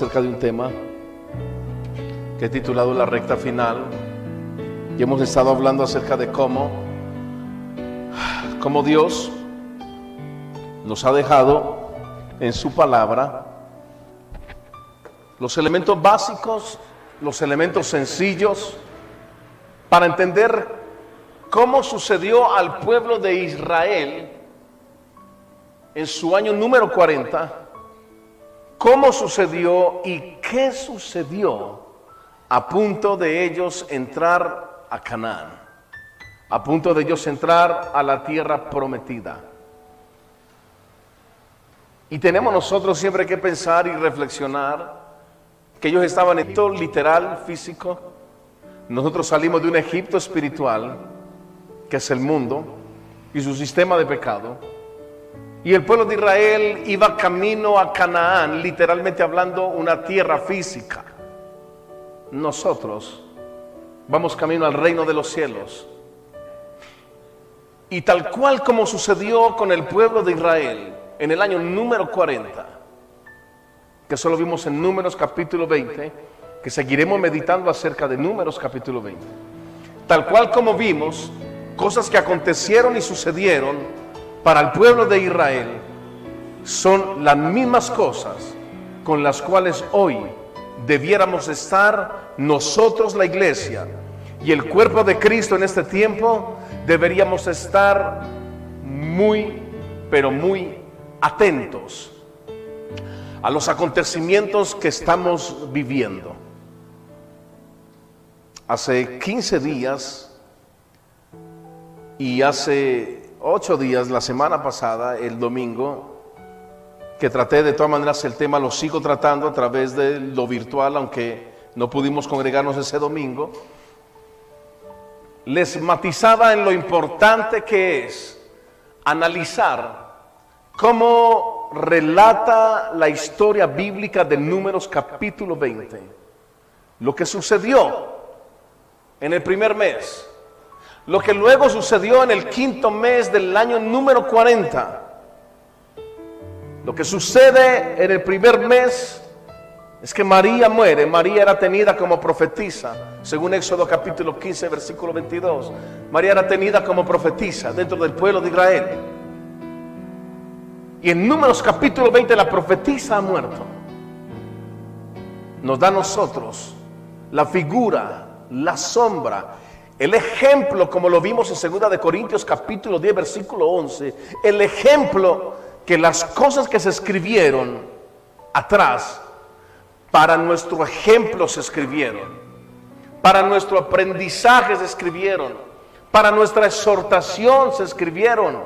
acerca de un tema que he titulado La recta final. Y hemos estado hablando acerca de cómo, cómo Dios nos ha dejado en su palabra los elementos básicos, los elementos sencillos para entender cómo sucedió al pueblo de Israel en su año número 40 cómo sucedió y qué sucedió a punto de ellos entrar a Canaán, a punto de ellos entrar a la tierra prometida. Y tenemos nosotros siempre que pensar y reflexionar que ellos estaban en todo literal, físico. Nosotros salimos de un Egipto espiritual, que es el mundo, y su sistema de pecado y el pueblo de Israel iba camino a Canaán, literalmente hablando una tierra física. Nosotros vamos camino al reino de los cielos. Y tal cual como sucedió con el pueblo de Israel en el año número 40, que solo vimos en Números capítulo 20, que seguiremos meditando acerca de Números capítulo 20. Tal cual como vimos, cosas que acontecieron y sucedieron para el pueblo de Israel son las mismas cosas con las cuales hoy debiéramos estar nosotros la iglesia y el cuerpo de Cristo en este tiempo deberíamos estar muy, pero muy atentos a los acontecimientos que estamos viviendo. Hace 15 días y hace ocho días, la semana pasada, el domingo, que traté de todas maneras el tema, lo sigo tratando a través de lo virtual, aunque no pudimos congregarnos ese domingo, les matizaba en lo importante que es analizar cómo relata la historia bíblica de Números capítulo 20, lo que sucedió en el primer mes lo que luego sucedió en el quinto mes del año número 40. Lo que sucede en el primer mes es que María muere. María era tenida como profetisa, según Éxodo capítulo 15, versículo 22. María era tenida como profetisa dentro del pueblo de Israel. Y en Números capítulo 20 la profetisa ha muerto. Nos da a nosotros la figura, la sombra el ejemplo, como lo vimos en 2 de Corintios capítulo 10 versículo 11, el ejemplo que las cosas que se escribieron atrás para nuestro ejemplo se escribieron, para nuestro aprendizaje se escribieron, para nuestra exhortación se escribieron.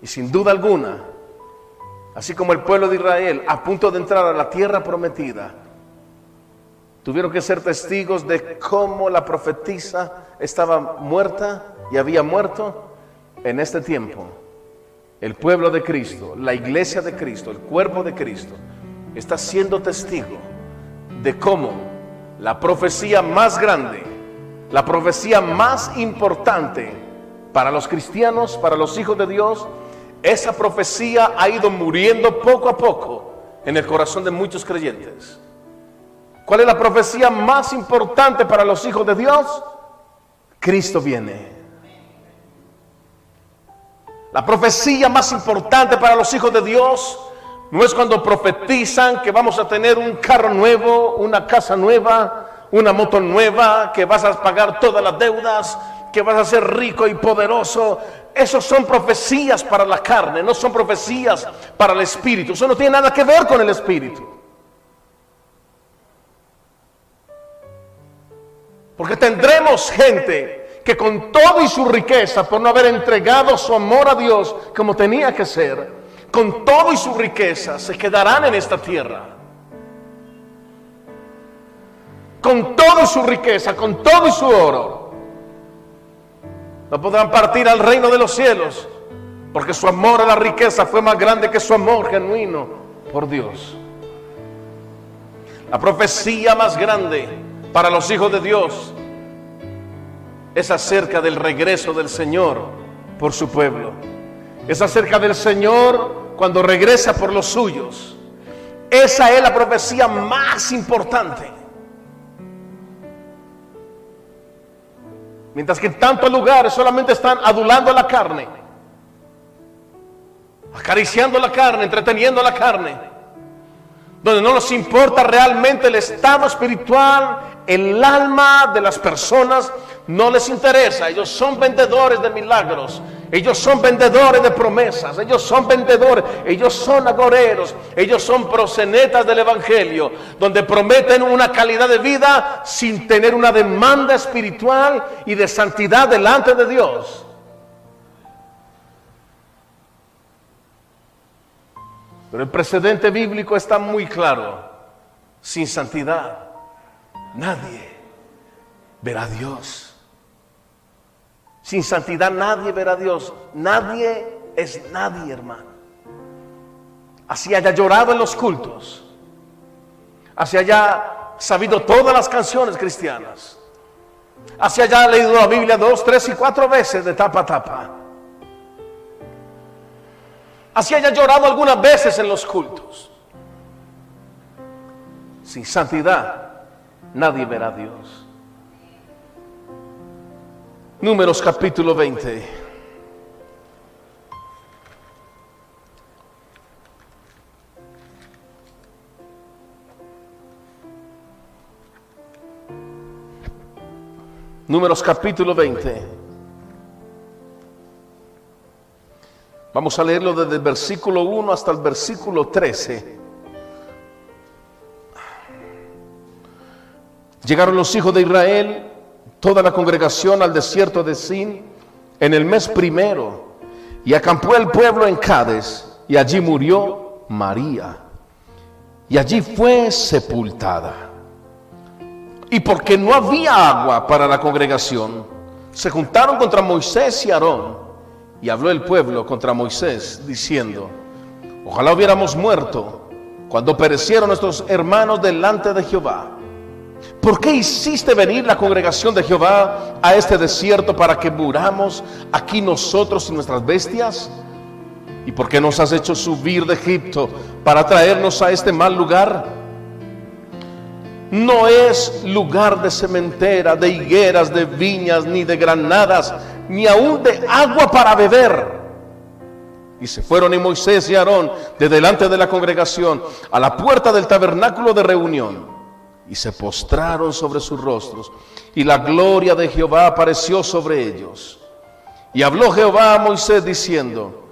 Y sin duda alguna, así como el pueblo de Israel a punto de entrar a la tierra prometida, Tuvieron que ser testigos de cómo la profetisa estaba muerta y había muerto en este tiempo. El pueblo de Cristo, la iglesia de Cristo, el cuerpo de Cristo, está siendo testigo de cómo la profecía más grande, la profecía más importante para los cristianos, para los hijos de Dios, esa profecía ha ido muriendo poco a poco en el corazón de muchos creyentes. ¿Cuál es la profecía más importante para los hijos de Dios? Cristo viene. La profecía más importante para los hijos de Dios no es cuando profetizan que vamos a tener un carro nuevo, una casa nueva, una moto nueva, que vas a pagar todas las deudas, que vas a ser rico y poderoso. Esos son profecías para la carne, no son profecías para el espíritu. Eso no tiene nada que ver con el espíritu. Porque tendremos gente que con todo y su riqueza, por no haber entregado su amor a Dios como tenía que ser, con todo y su riqueza se quedarán en esta tierra. Con toda su riqueza, con todo y su oro. No podrán partir al reino de los cielos, porque su amor a la riqueza fue más grande que su amor genuino por Dios. La profecía más grande para los hijos de Dios es acerca del regreso del Señor por su pueblo. Es acerca del Señor cuando regresa por los suyos. Esa es la profecía más importante. Mientras que en tantos lugares solamente están adulando la carne, acariciando la carne, entreteniendo la carne, donde no nos importa realmente el estado espiritual, el alma de las personas, no les interesa. Ellos son vendedores de milagros, ellos son vendedores de promesas, ellos son vendedores, ellos son agoreros, ellos son prosenetas del Evangelio, donde prometen una calidad de vida sin tener una demanda espiritual y de santidad delante de Dios. Pero el precedente bíblico está muy claro. Sin santidad, nadie verá a Dios. Sin santidad nadie verá a Dios. Nadie es nadie, hermano. Así haya llorado en los cultos. Así haya sabido todas las canciones cristianas. Así haya leído la Biblia dos, tres y cuatro veces de tapa a tapa. Así haya llorado algunas veces en los cultos. Sin santidad nadie verá a Dios. Números capítulo 20. Números capítulo 20. Vamos a leerlo desde el versículo 1 hasta el versículo 13. Llegaron los hijos de Israel toda la congregación al desierto de Sin en el mes primero y acampó el pueblo en Cádiz y allí murió María y allí fue sepultada. Y porque no había agua para la congregación, se juntaron contra Moisés y Aarón y habló el pueblo contra Moisés diciendo, ojalá hubiéramos muerto cuando perecieron nuestros hermanos delante de Jehová ¿Por qué hiciste venir la congregación de Jehová a este desierto para que muramos aquí nosotros y nuestras bestias? ¿Y por qué nos has hecho subir de Egipto para traernos a este mal lugar? No es lugar de cementera, de higueras, de viñas, ni de granadas, ni aún de agua para beber. Y se fueron y Moisés y Aarón de delante de la congregación a la puerta del tabernáculo de reunión y se postraron sobre sus rostros, y la gloria de Jehová apareció sobre ellos. Y habló Jehová a Moisés diciendo,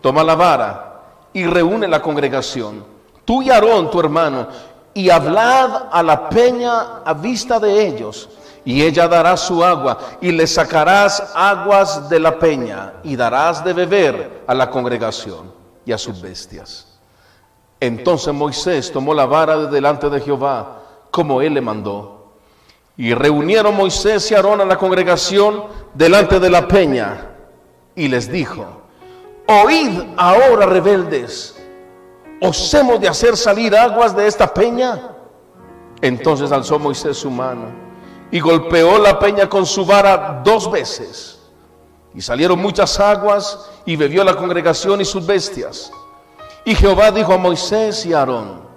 toma la vara y reúne la congregación, tú y Aarón, tu hermano, y hablad a la peña a vista de ellos, y ella dará su agua, y le sacarás aguas de la peña, y darás de beber a la congregación y a sus bestias. Entonces Moisés tomó la vara de delante de Jehová, como él le mandó. Y reunieron Moisés y Aarón a la congregación delante de la peña y les dijo, oíd ahora rebeldes, ¿os hemos de hacer salir aguas de esta peña? Entonces alzó Moisés su mano y golpeó la peña con su vara dos veces. Y salieron muchas aguas y bebió la congregación y sus bestias. Y Jehová dijo a Moisés y a Aarón,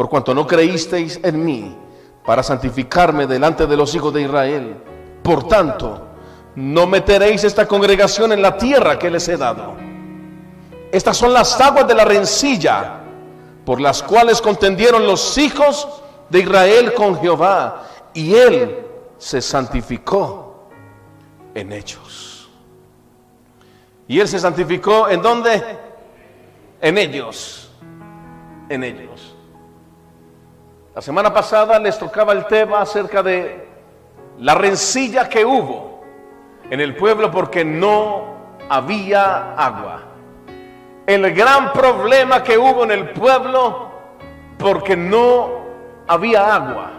por cuanto no creísteis en mí para santificarme delante de los hijos de Israel. Por tanto, no meteréis esta congregación en la tierra que les he dado. Estas son las aguas de la rencilla por las cuales contendieron los hijos de Israel con Jehová y él se santificó en ellos. Y él se santificó en dónde? En ellos. En ellos. La semana pasada les tocaba el tema acerca de la rencilla que hubo en el pueblo porque no había agua. El gran problema que hubo en el pueblo porque no había agua.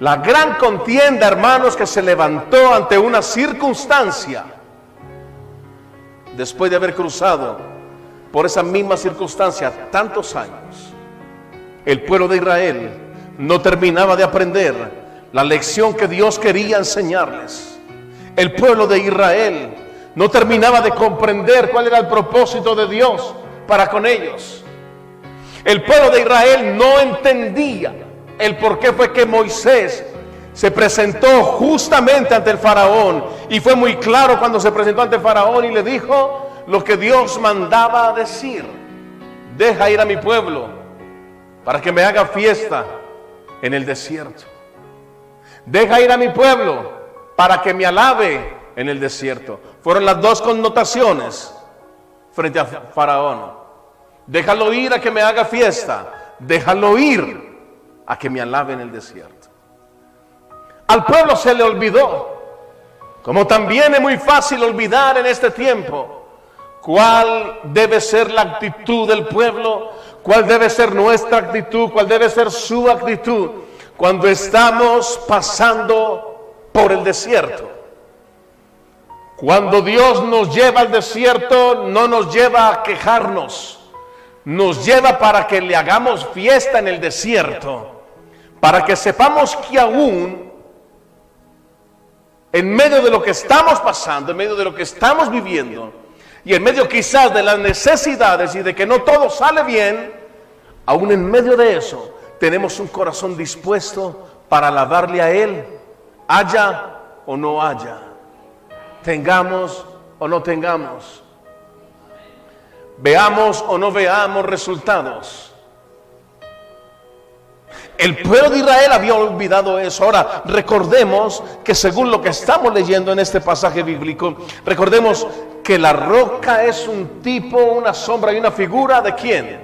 La gran contienda, hermanos, que se levantó ante una circunstancia después de haber cruzado por esa misma circunstancia tantos años el pueblo de Israel no terminaba de aprender la lección que Dios quería enseñarles. El pueblo de Israel no terminaba de comprender cuál era el propósito de Dios para con ellos. El pueblo de Israel no entendía el por qué fue que Moisés se presentó justamente ante el faraón y fue muy claro cuando se presentó ante el faraón y le dijo lo que Dios mandaba decir. Deja ir a mi pueblo para que me haga fiesta en el desierto. Deja ir a mi pueblo para que me alabe en el desierto. Fueron las dos connotaciones frente a Faraón. Déjalo ir a que me haga fiesta. Déjalo ir a que me alabe en el desierto. Al pueblo se le olvidó, como también es muy fácil olvidar en este tiempo, cuál debe ser la actitud del pueblo, cuál debe ser nuestra actitud, cuál debe ser su actitud cuando estamos pasando por el desierto. Cuando Dios nos lleva al desierto, no nos lleva a quejarnos. Nos lleva para que le hagamos fiesta en el desierto, para que sepamos que aún en medio de lo que estamos pasando, en medio de lo que estamos viviendo, y en medio quizás de las necesidades y de que no todo sale bien, aún en medio de eso tenemos un corazón dispuesto para alabarle a Él, haya o no haya, tengamos o no tengamos veamos o no veamos resultados. El pueblo de Israel había olvidado eso. Ahora, recordemos que según lo que estamos leyendo en este pasaje bíblico, recordemos que la roca es un tipo, una sombra y una figura de quién?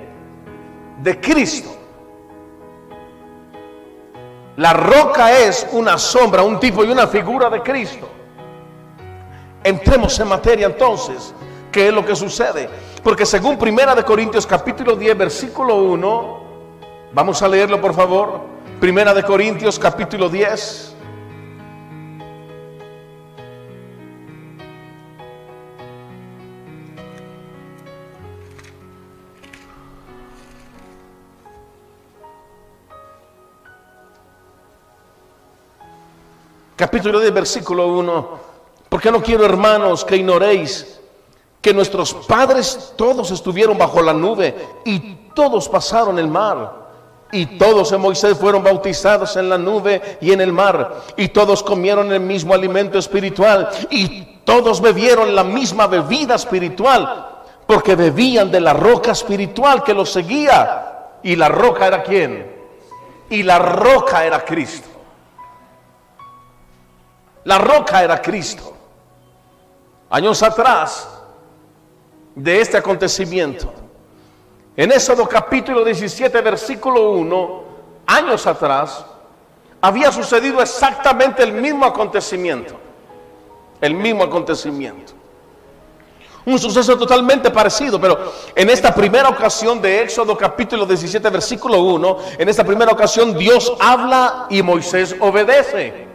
De Cristo. La roca es una sombra, un tipo y una figura de Cristo. Entremos en materia entonces. ¿Qué es lo que sucede? Porque según Primera de Corintios capítulo 10 versículo 1, vamos a leerlo por favor. Primera de Corintios capítulo 10. Capítulo 10 versículo 1. Porque no quiero, hermanos, que ignoréis que nuestros padres todos estuvieron bajo la nube y todos pasaron el mar. Y todos en Moisés fueron bautizados en la nube y en el mar. Y todos comieron el mismo alimento espiritual. Y todos bebieron la misma bebida espiritual. Porque bebían de la roca espiritual que los seguía. ¿Y la roca era quién? Y la roca era Cristo. La roca era Cristo. Años atrás, de este acontecimiento. En Éxodo capítulo 17, versículo 1, años atrás, había sucedido exactamente el mismo acontecimiento. El mismo acontecimiento. Un suceso totalmente parecido, pero en esta primera ocasión de Éxodo capítulo 17, versículo 1, en esta primera ocasión Dios habla y Moisés obedece.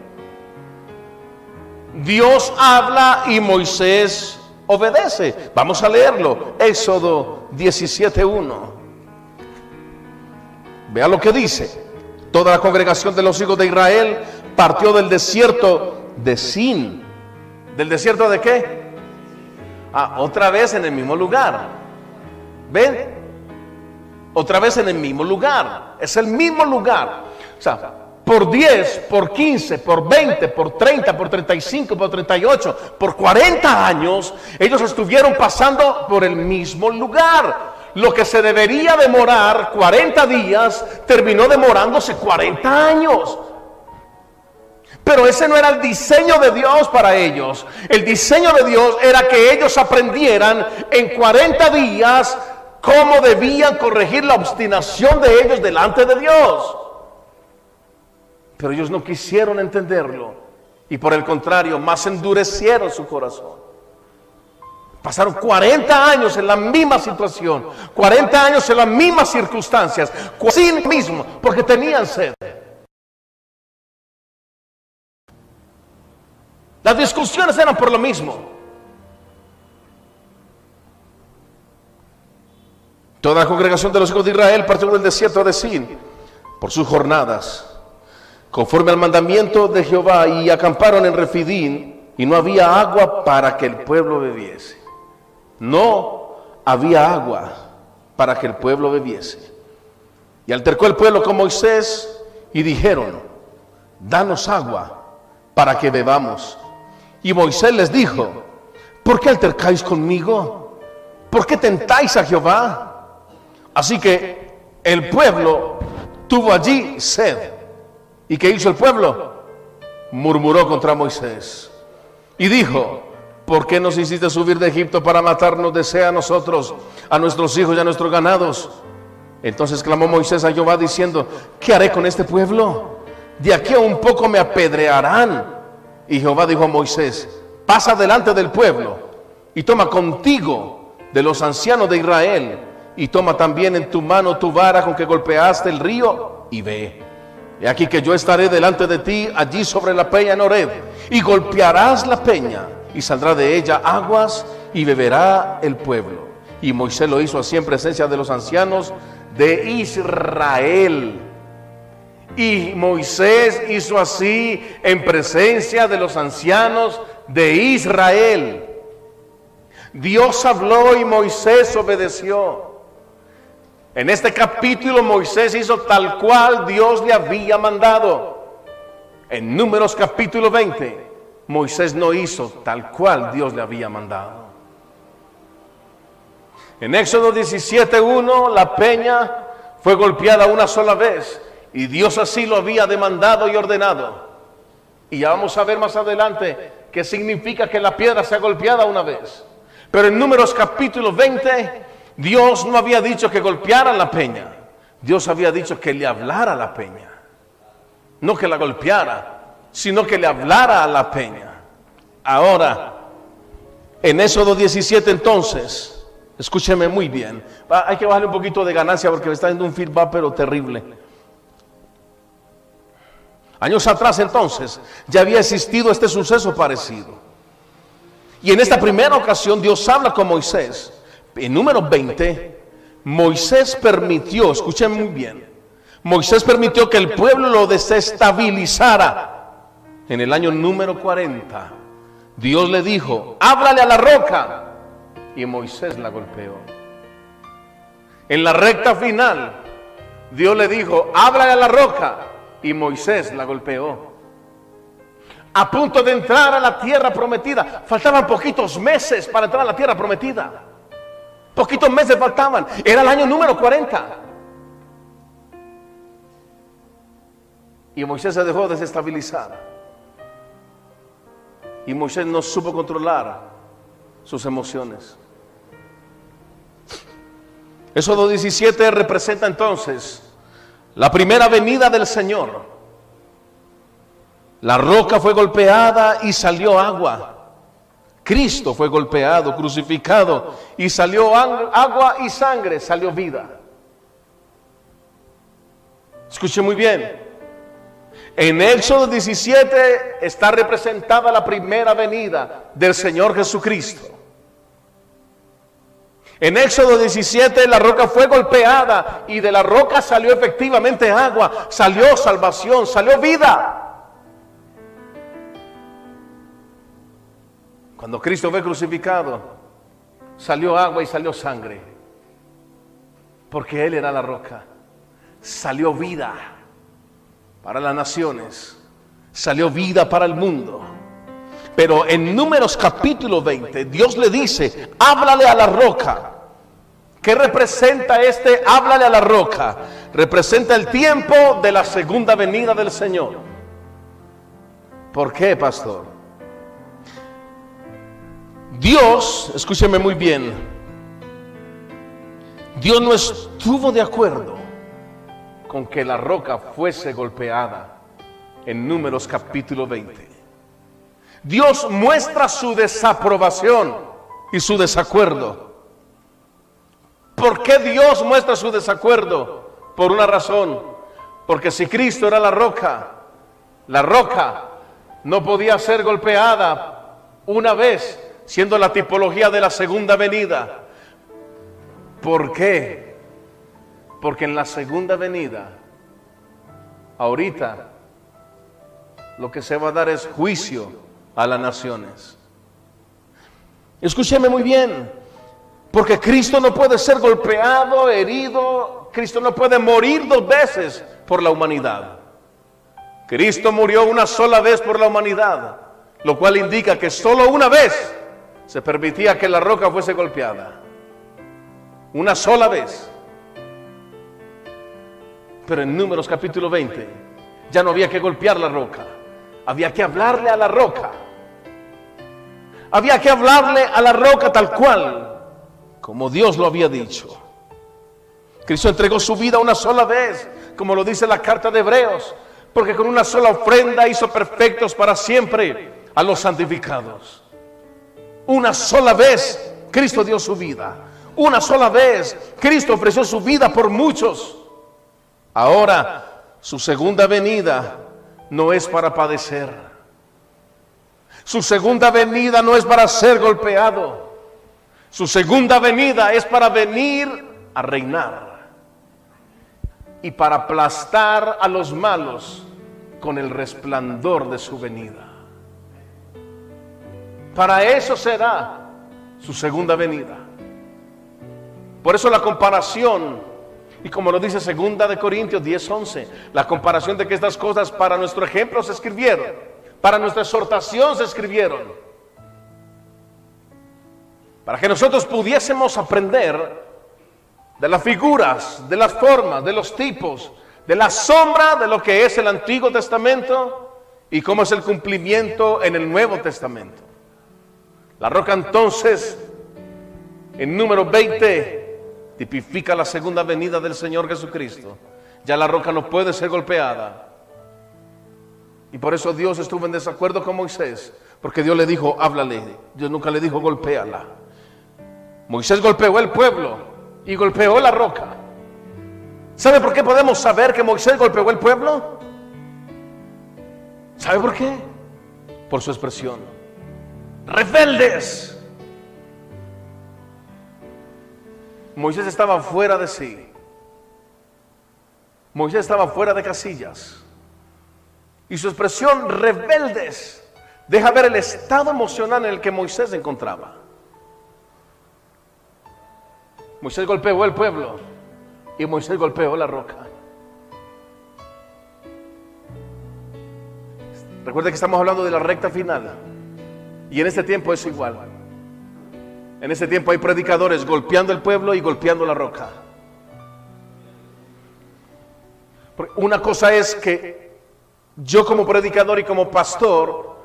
Dios habla y Moisés obedece. Vamos a leerlo. Éxodo 17.1. Vea lo que dice. Toda la congregación de los hijos de Israel partió del desierto de Sin. ¿Del desierto de qué? Ah, otra vez en el mismo lugar. ¿Ven? Otra vez en el mismo lugar. Es el mismo lugar. O sea, por 10, por 15, por 20, por 30, por 35, por 38, por 40 años, ellos estuvieron pasando por el mismo lugar. Lo que se debería demorar 40 días, terminó demorándose 40 años. Pero ese no era el diseño de Dios para ellos. El diseño de Dios era que ellos aprendieran en 40 días cómo debían corregir la obstinación de ellos delante de Dios. Pero ellos no quisieron entenderlo y por el contrario, más endurecieron su corazón. Pasaron 40 años en la misma situación, 40 años en las mismas circunstancias, sin mismo, porque tenían sed. Las discusiones eran por lo mismo. Toda la congregación de los hijos de Israel partió del desierto de Sin por sus jornadas conforme al mandamiento de Jehová, y acamparon en Refidín, y no había agua para que el pueblo bebiese. No había agua. para que el pueblo bebiese. Y altercó el pueblo con Moisés y dijeron, danos agua para que bebamos. Y Moisés les dijo, ¿por qué altercáis conmigo? ¿Por qué tentáis a Jehová? Así que el pueblo tuvo allí sed. ¿Y qué hizo el pueblo? Murmuró contra Moisés. Y dijo, ¿por qué nos hiciste subir de Egipto para matarnos de a nosotros, a nuestros hijos y a nuestros ganados? Entonces clamó Moisés a Jehová diciendo, ¿qué haré con este pueblo? De aquí a un poco me apedrearán. Y Jehová dijo a Moisés, pasa delante del pueblo y toma contigo de los ancianos de Israel y toma también en tu mano tu vara con que golpeaste el río y ve. Y aquí que yo estaré delante de ti allí sobre la peña en Oreb y golpearás la peña y saldrá de ella aguas y beberá el pueblo. Y Moisés lo hizo así en presencia de los ancianos de Israel. Y Moisés hizo así en presencia de los ancianos de Israel. Dios habló y Moisés obedeció. En este capítulo Moisés hizo tal cual Dios le había mandado. En Números capítulo 20, Moisés no hizo tal cual Dios le había mandado. En Éxodo 17.1 la peña fue golpeada una sola vez y Dios así lo había demandado y ordenado. Y ya vamos a ver más adelante qué significa que la piedra sea golpeada una vez. Pero en Números capítulo 20, Dios no había dicho que golpeara la peña. Dios había dicho que le hablara a la peña. No que la golpeara, sino que le hablara a la peña. Ahora, en Éxodo 17 entonces, escúcheme muy bien. Hay que bajarle un poquito de ganancia porque me está dando un feedback pero terrible. Años atrás entonces ya había existido este suceso parecido. Y en esta primera ocasión Dios habla con Moisés. En número 20, Moisés permitió, escuchen muy bien, Moisés permitió que el pueblo lo desestabilizara. En el año número 40, Dios le dijo, háblale a la roca. Y Moisés la golpeó. En la recta final, Dios le dijo, háblale a la roca y Moisés la golpeó. A punto de entrar a la tierra prometida. Faltaban poquitos meses para entrar a la tierra prometida. Poquitos meses faltaban. Era el año número 40. Y Moisés se dejó desestabilizar. Y Moisés no supo controlar sus emociones. Éxodo 17 representa entonces la primera venida del Señor. La roca fue golpeada y salió agua. Cristo fue golpeado, crucificado y salió agua y sangre, salió vida. Escuche muy bien. En Éxodo 17 está representada la primera venida del Señor Jesucristo. En Éxodo 17 la roca fue golpeada y de la roca salió efectivamente agua, salió salvación, salió vida. Cuando Cristo fue crucificado, salió agua y salió sangre, porque Él era la roca. Salió vida para las naciones, salió vida para el mundo. Pero en Números capítulo 20, Dios le dice, háblale a la roca. ¿Qué representa este háblale a la roca? Representa el tiempo de la segunda venida del Señor. ¿Por qué, pastor? Dios, escúcheme muy bien, Dios no estuvo de acuerdo con que la roca fuese golpeada en Números capítulo 20. Dios muestra su desaprobación y su desacuerdo. ¿Por qué Dios muestra su desacuerdo? Por una razón. Porque si Cristo era la roca, la roca no podía ser golpeada una vez, siendo la tipología de la segunda venida. ¿Por qué? Porque en la segunda venida, ahorita, lo que se va a dar es juicio a las naciones. Escúcheme muy bien. Porque Cristo no puede ser golpeado, herido, Cristo no puede morir dos veces por la humanidad. Cristo murió una sola vez por la humanidad, lo cual indica que solo una vez se permitía que la roca fuese golpeada. Una sola vez. Pero en Números capítulo 20 ya no había que golpear la roca, había que hablarle a la roca. Había que hablarle a la roca tal cual, como Dios lo había dicho. Cristo entregó su vida una sola vez, como lo dice la carta de Hebreos, porque con una sola ofrenda hizo perfectos para siempre a los santificados. Una sola vez Cristo dio su vida. Una sola vez Cristo ofreció su vida por muchos. Ahora su segunda venida no es para padecer. Su segunda venida no es para ser golpeado. Su segunda venida es para venir a reinar y para aplastar a los malos con el resplandor de su venida. Para eso será su segunda venida. Por eso la comparación y como lo dice segunda de Corintios 10:11, la comparación de que estas cosas para nuestro ejemplo se escribieron, para nuestra exhortación se escribieron, para que nosotros pudiésemos aprender de las figuras, de las formas, de los tipos, de la sombra de lo que es el Antiguo Testamento y cómo es el cumplimiento en el Nuevo Testamento. La roca entonces, en número 20, tipifica la segunda venida del Señor Jesucristo. Ya la roca no puede ser golpeada. Y por eso Dios estuvo en desacuerdo con Moisés, porque Dios le dijo, háblale. Dios nunca le dijo, golpéala. Moisés golpeó el pueblo y golpeó la roca. ¿Sabe por qué podemos saber que Moisés golpeó el pueblo? ¿Sabe por qué? Por su expresión. Rebeldes. Moisés estaba fuera de sí. Moisés estaba fuera de casillas. Y su expresión rebeldes deja ver el estado emocional en el que Moisés se encontraba. Moisés golpeó el pueblo y Moisés golpeó la roca. Recuerda que estamos hablando de la recta final. Y en este tiempo es igual. En ese tiempo hay predicadores golpeando el pueblo y golpeando la roca. Una cosa es que yo como predicador y como pastor,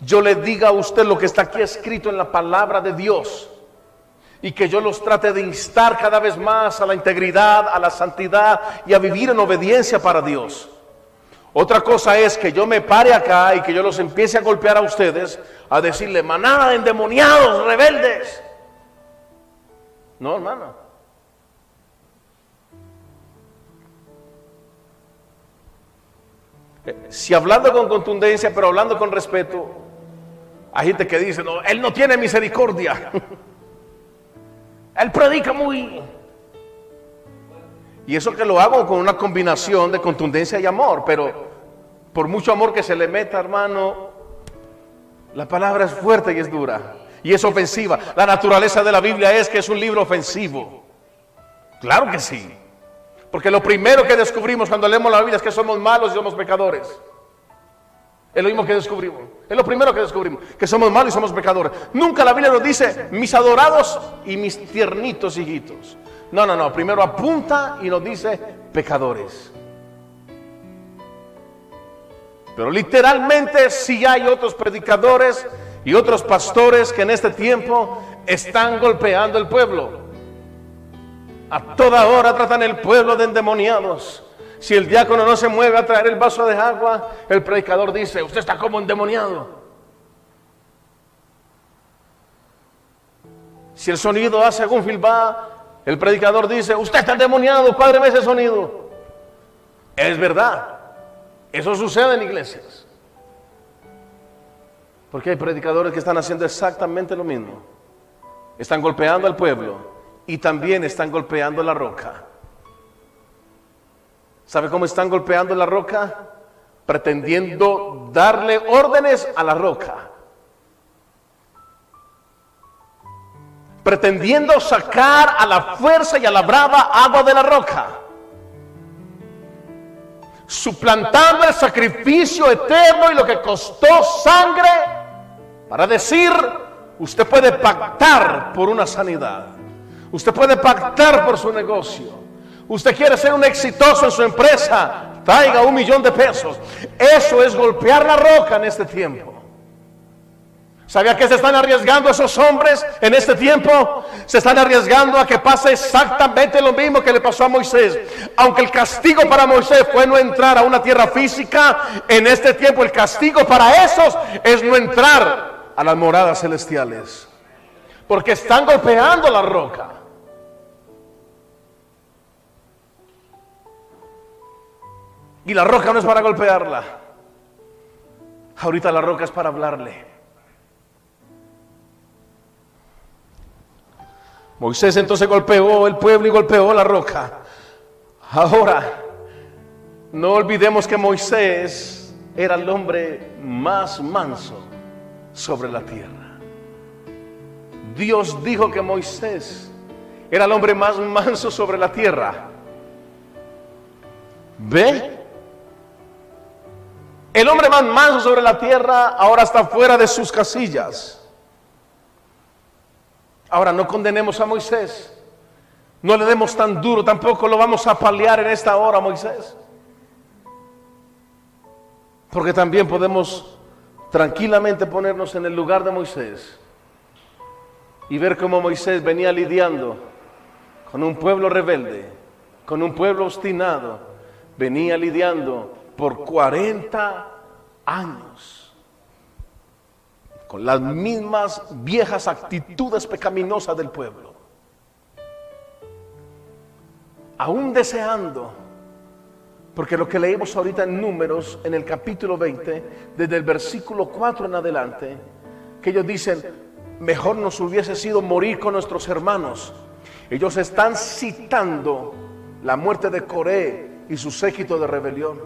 yo le diga a usted lo que está aquí escrito en la palabra de Dios y que yo los trate de instar cada vez más a la integridad, a la santidad y a vivir en obediencia para Dios. Otra cosa es que yo me pare acá y que yo los empiece a golpear a ustedes, a decirle, manada de endemoniados, rebeldes. No, hermano. Eh, si hablando con contundencia, pero hablando con respeto, hay gente que dice, no, él no tiene misericordia. él predica muy... Y eso que lo hago con una combinación de contundencia y amor, pero por mucho amor que se le meta, hermano, la palabra es fuerte y es dura y es ofensiva. La naturaleza de la Biblia es que es un libro ofensivo. Claro que sí. Porque lo primero que descubrimos cuando leemos la Biblia es que somos malos y somos pecadores. Es lo mismo que descubrimos. Es lo primero que descubrimos, que somos malos y somos pecadores. Nunca la Biblia nos dice mis adorados y mis tiernitos hijitos. No, no, no. Primero apunta y nos dice pecadores. Pero literalmente si hay otros predicadores y otros pastores que en este tiempo están golpeando el pueblo. A toda hora tratan el pueblo de endemoniados. Si el diácono no se mueve a traer el vaso de agua, el predicador dice, usted está como endemoniado. Si el sonido hace algún filbá, el predicador dice, usted está endemoniado, cuádreme ese sonido. Es verdad, eso sucede en iglesias. Porque hay predicadores que están haciendo exactamente lo mismo. Están golpeando al pueblo y también están golpeando la roca. ¿Sabe cómo están golpeando la roca? Pretendiendo darle órdenes a la roca. Pretendiendo sacar a la fuerza y a la brava agua de la roca, suplantando el sacrificio eterno y lo que costó sangre para decir, usted puede pactar por una sanidad, usted puede pactar por su negocio, usted quiere ser un exitoso en su empresa, traiga un millón de pesos. Eso es golpear la roca en este tiempo. ¿Sabía que se están arriesgando esos hombres en este tiempo? Se están arriesgando a que pase exactamente lo mismo que le pasó a Moisés. Aunque el castigo para Moisés fue no entrar a una tierra física, en este tiempo el castigo para esos es no entrar a las moradas celestiales. Porque están golpeando la roca. Y la roca no es para golpearla. Ahorita la roca es para hablarle. Moisés entonces golpeó el pueblo y golpeó la roca. Ahora, no olvidemos que Moisés era el hombre más manso sobre la tierra. Dios dijo que Moisés era el hombre más manso sobre la tierra. ¿Ve? El hombre más manso sobre la tierra ahora está fuera de sus casillas. Ahora no condenemos a Moisés. No le demos tan duro, tampoco lo vamos a paliar en esta hora, Moisés. Porque también podemos tranquilamente ponernos en el lugar de Moisés y ver cómo Moisés venía lidiando con un pueblo rebelde, con un pueblo obstinado, venía lidiando por 40 años con las mismas viejas actitudes pecaminosas del pueblo. Aún deseando, porque lo que leímos ahorita en números, en el capítulo 20, desde el versículo 4 en adelante, que ellos dicen, mejor nos hubiese sido morir con nuestros hermanos. Ellos están citando la muerte de Coré y su séquito de rebelión.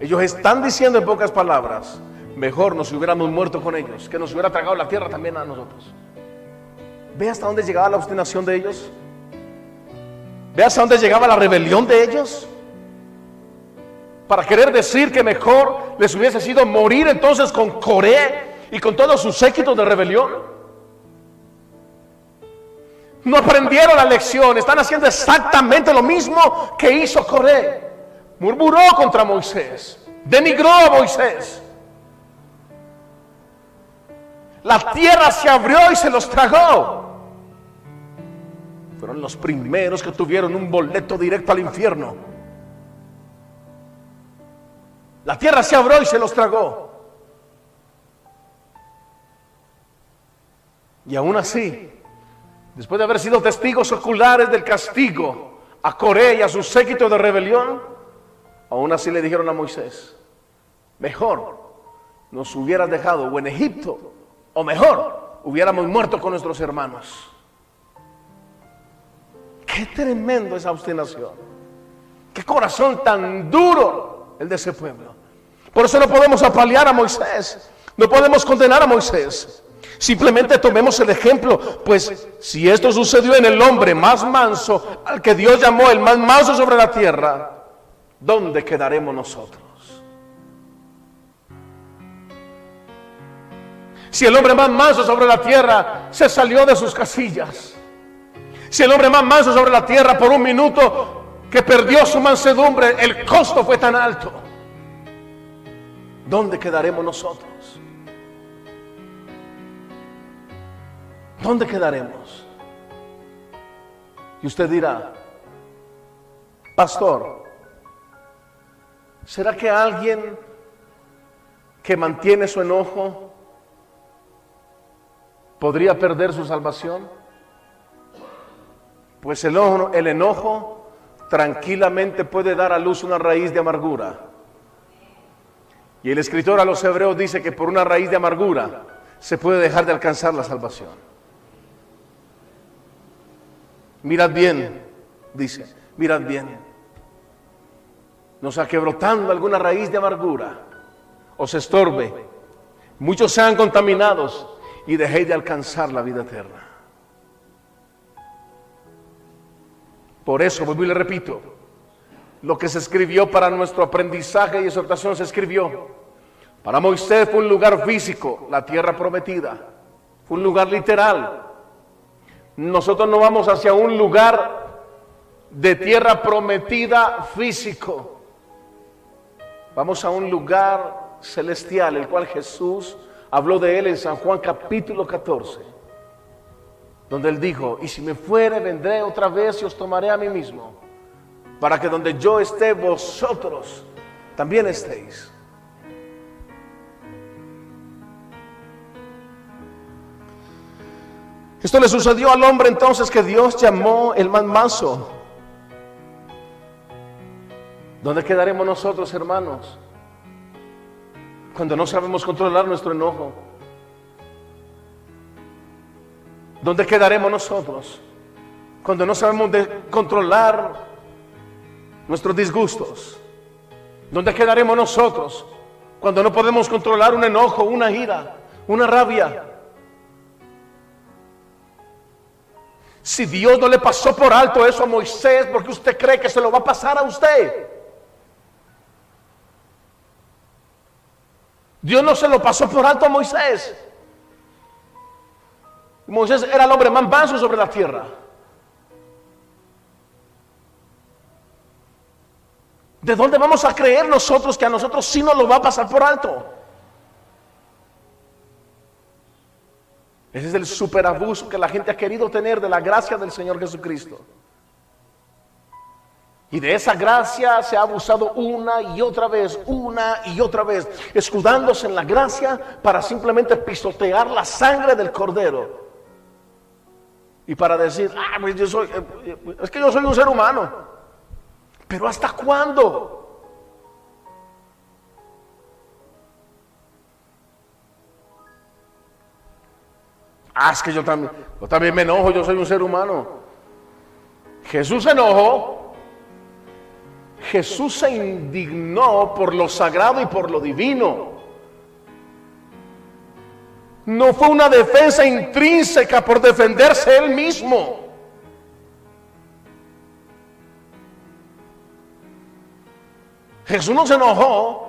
Ellos están diciendo en pocas palabras, mejor nos hubiéramos muerto con ellos, que nos hubiera tragado la tierra también a nosotros. Ve hasta dónde llegaba la obstinación de ellos. Ve hasta dónde llegaba la rebelión de ellos. Para querer decir que mejor les hubiese sido morir entonces con Coré y con todos sus séquitos de rebelión. No aprendieron la lección, están haciendo exactamente lo mismo que hizo Coré. Murmuró contra Moisés, denigró a Moisés. La tierra se abrió y se los tragó. Fueron los primeros que tuvieron un boleto directo al infierno. La tierra se abrió y se los tragó. Y aún así, después de haber sido testigos oculares del castigo a Corea y a su séquito de rebelión, aún así le dijeron a Moisés, mejor nos hubieras dejado o en Egipto o mejor, hubiéramos muerto con nuestros hermanos. Qué tremendo esa obstinación. Qué corazón tan duro el de ese pueblo. Por eso no podemos apalear a Moisés. No podemos condenar a Moisés. Simplemente tomemos el ejemplo, pues si esto sucedió en el hombre más manso, al que Dios llamó el más manso sobre la tierra, ¿dónde quedaremos nosotros? Si el hombre más manso sobre la tierra se salió de sus casillas. Si el hombre más manso sobre la tierra por un minuto que perdió su mansedumbre, el costo fue tan alto. ¿Dónde quedaremos nosotros? ¿Dónde quedaremos? Y usted dirá, pastor, ¿será que alguien que mantiene su enojo podría perder su salvación? Pues el enojo, tranquilamente puede dar a luz una raíz de amargura. Y el escritor a los hebreos dice que por una raíz de amargura se puede dejar de alcanzar la salvación. Mirad bien, dice, mirad bien. No sea que brotando alguna raíz de amargura os estorbe. Muchos sean contaminados y dejéis de alcanzar la vida eterna. Por eso, vuelvo y le repito, lo que se escribió para nuestro aprendizaje y exhortación se escribió. Para Moisés fue un lugar físico, la tierra prometida. Fue un lugar literal. Nosotros no vamos hacia un lugar de tierra prometida físico. Vamos a un lugar celestial, el cual Jesús habló de él en San Juan capítulo 14, donde él dijo, y si me fuere, vendré otra vez y os tomaré a mí mismo, para que donde yo esté, vosotros también estéis. Esto le sucedió al hombre entonces que Dios llamó el más manso. ¿Dónde quedaremos nosotros, hermanos? Cuando no sabemos controlar nuestro enojo. ¿Dónde quedaremos nosotros? Cuando no sabemos controlar nuestros disgustos. ¿Dónde quedaremos nosotros? Cuando no podemos controlar un enojo, una ira, una rabia. Si Dios no le pasó por alto eso a Moisés, porque usted cree que se lo va a pasar a usted? Dios no se lo pasó por alto a Moisés. Moisés era el hombre más manso sobre la tierra. ¿De dónde vamos a creer nosotros que a nosotros sí nos lo va a pasar por alto? Ese es el superabuso que la gente ha querido tener de la gracia del Señor Jesucristo. Y de esa gracia se ha abusado una y otra vez, una y otra vez, escudándose en la gracia para simplemente pisotear la sangre del cordero. Y para decir, ah, pues yo soy, eh, es que yo soy un ser humano. Pero ¿hasta cuándo? Ah, es que yo también, yo también me enojo, yo soy un ser humano. Jesús se enojó Jesús se indignó por lo sagrado y por lo divino. No fue una defensa intrínseca por defenderse él mismo. Jesús no se enojó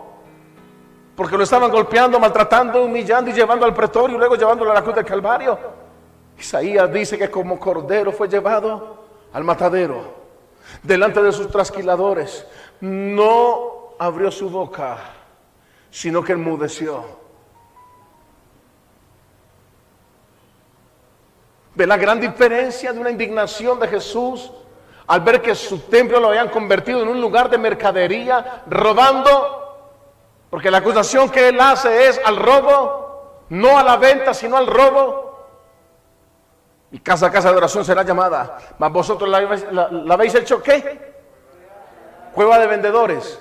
porque lo estaban golpeando, maltratando, humillando y llevando al pretorio y luego llevándolo a la cruz del Calvario. Isaías dice que como cordero fue llevado al matadero delante de sus trasquiladores, no abrió su boca, sino que enmudeció. ¿Ve la gran diferencia de una indignación de Jesús al ver que su templo lo habían convertido en un lugar de mercadería, robando? Porque la acusación que él hace es al robo, no a la venta, sino al robo. Y casa casa de oración será llamada. Mas vosotros la, habéis hecho qué? Cueva de vendedores.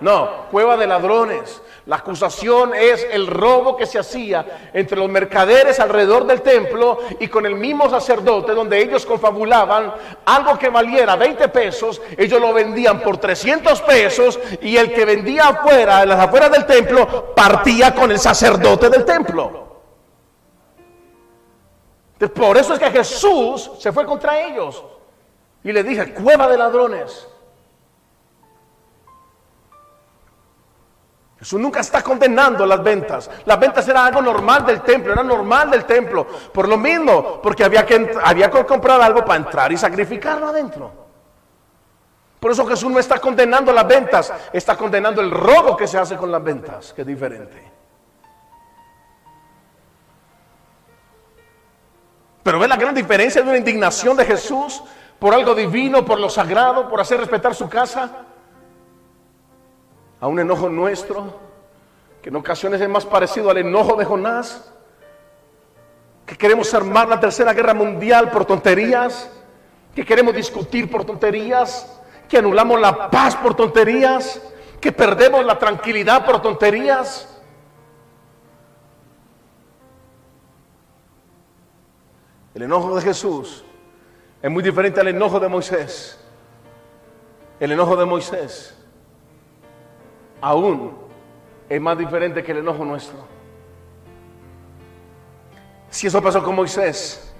No, cueva de ladrones. La acusación es el robo que se hacía entre los mercaderes alrededor del templo y con el mismo sacerdote donde ellos confabulaban algo que valiera 20 pesos, ellos lo vendían por 300 pesos y el que vendía afuera, en las afueras del templo, partía con el sacerdote del templo. Por eso es que Jesús se fue contra ellos y le dije, cueva de ladrones. Jesús nunca está condenando las ventas. Las ventas eran algo normal del templo, era normal del templo. Por lo mismo, porque había que, había que comprar algo para entrar y sacrificarlo adentro. Por eso Jesús no está condenando las ventas, está condenando el robo que se hace con las ventas, que es diferente. Pero ve la gran diferencia de una indignación de Jesús por algo divino, por lo sagrado, por hacer respetar su casa, a un enojo nuestro, que en ocasiones es más parecido al enojo de Jonás, que queremos armar la tercera guerra mundial por tonterías, que queremos discutir por tonterías, que anulamos la paz por tonterías, que perdemos la tranquilidad por tonterías. El enojo de Jesús es muy diferente al enojo de Moisés. El enojo de Moisés aún es más diferente que el enojo nuestro. Si eso pasó con Moisés,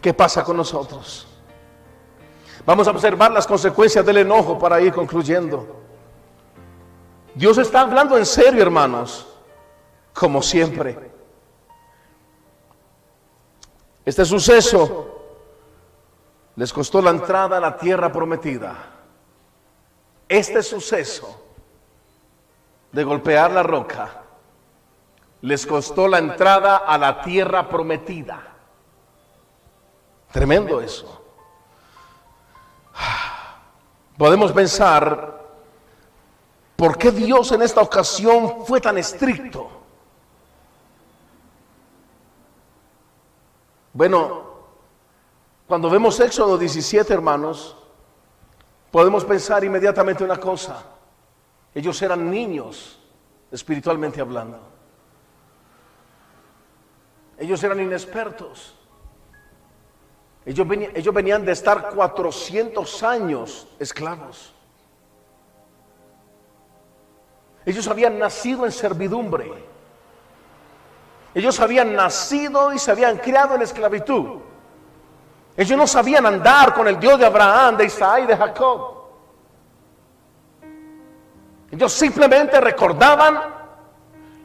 ¿qué pasa con nosotros? Vamos a observar las consecuencias del enojo para ir concluyendo. Dios está hablando en serio, hermanos, como siempre. Este suceso les costó la entrada a la tierra prometida. Este suceso de golpear la roca les costó la entrada a la tierra prometida. Tremendo eso. Podemos pensar, ¿por qué Dios en esta ocasión fue tan estricto? Bueno, cuando vemos Éxodo 17, hermanos, podemos pensar inmediatamente una cosa. Ellos eran niños, espiritualmente hablando. Ellos eran inexpertos. Ellos venían, ellos venían de estar 400 años esclavos. Ellos habían nacido en servidumbre. Ellos habían nacido y se habían criado en esclavitud. Ellos no sabían andar con el Dios de Abraham, de Isaac y de Jacob. Ellos simplemente recordaban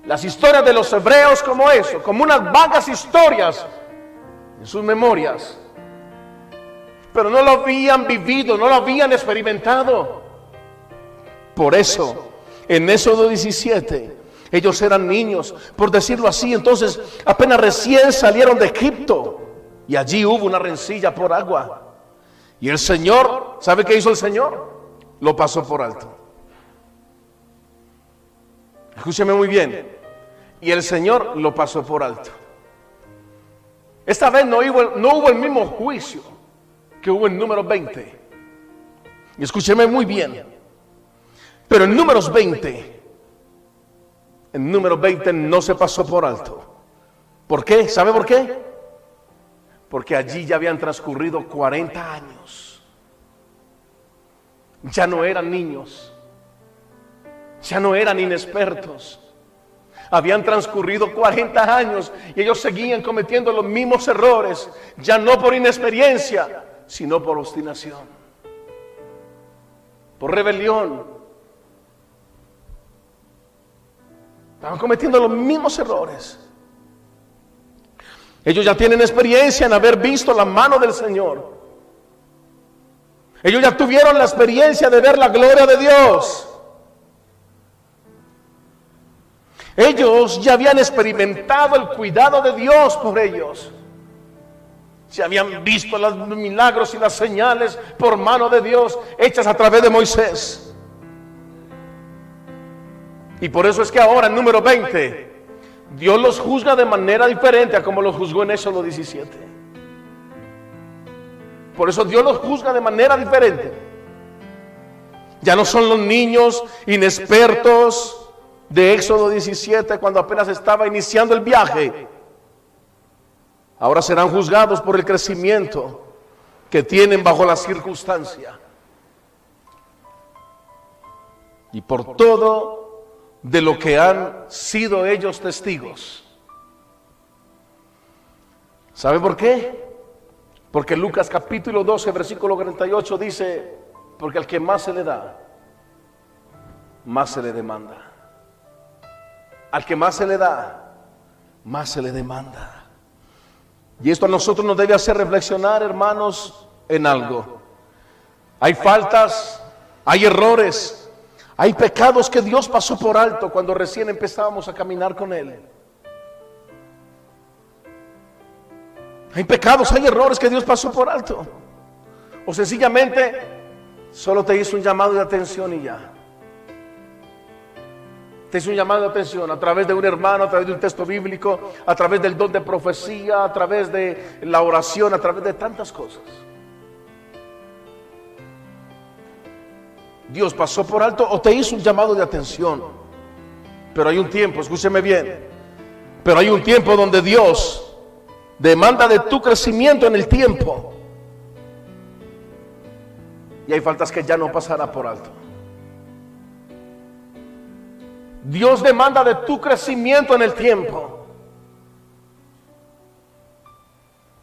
las historias de los hebreos como eso, como unas vagas historias en sus memorias pero no lo habían vivido, no lo habían experimentado. Por eso, en Éxodo 17, ellos eran niños, por decirlo así, entonces apenas recién salieron de Egipto y allí hubo una rencilla por agua. Y el Señor, ¿sabe qué hizo el Señor? Lo pasó por alto. Escúcheme muy bien. Y el Señor lo pasó por alto. Esta vez no hubo, el mismo juicio que hubo en números 20. Y escúcheme muy bien. Pero en números 20, en números 20 no se pasó por alto. ¿Por qué? ¿Sabe por qué? Porque allí ya habían transcurrido 40 años. Ya no eran niños. Ya no eran inexpertos. Habían transcurrido 40 años y ellos seguían cometiendo los mismos errores, ya no por inexperiencia, sino por obstinación, por rebelión. Estaban cometiendo los mismos errores. Ellos ya tienen experiencia en haber visto la mano del Señor. Ellos ya tuvieron la experiencia de ver la gloria de Dios. Ellos ya habían experimentado el cuidado de Dios por ellos. Se habían visto los milagros y las señales por mano de Dios hechas a través de Moisés. Y por eso es que ahora en número 20, Dios los juzga de manera diferente a como los juzgó en Éxodo 17. Por eso Dios los juzga de manera diferente. Ya no son los niños inexpertos de Éxodo 17 cuando apenas estaba iniciando el viaje ahora serán juzgados por el crecimiento que tienen bajo la circunstancia. Y por todo de lo que han sido ellos testigos. ¿Sabe por qué? Porque Lucas capítulo 12, versículo 48 dice, porque al que más se le da, más se le demanda. Al que más se le da, más se le demanda. Y esto a nosotros nos debe hacer reflexionar, hermanos, en algo. Hay faltas, hay errores, hay pecados que Dios pasó por alto cuando recién empezábamos a caminar con Él. Hay pecados, hay errores que Dios pasó por alto. O sencillamente solo te hizo un llamado de atención y ya. Te hizo un llamado de atención a través de un hermano, a través de un texto bíblico, a través del don de profecía, a través de la oración, a través de tantas cosas. Dios pasó por alto o te hizo un llamado de atención. Pero hay un tiempo, escúcheme bien, pero hay un tiempo donde Dios demanda de tu crecimiento en el tiempo. Y hay faltas que ya no pasará por alto. Dios demanda de tu crecimiento en el tiempo.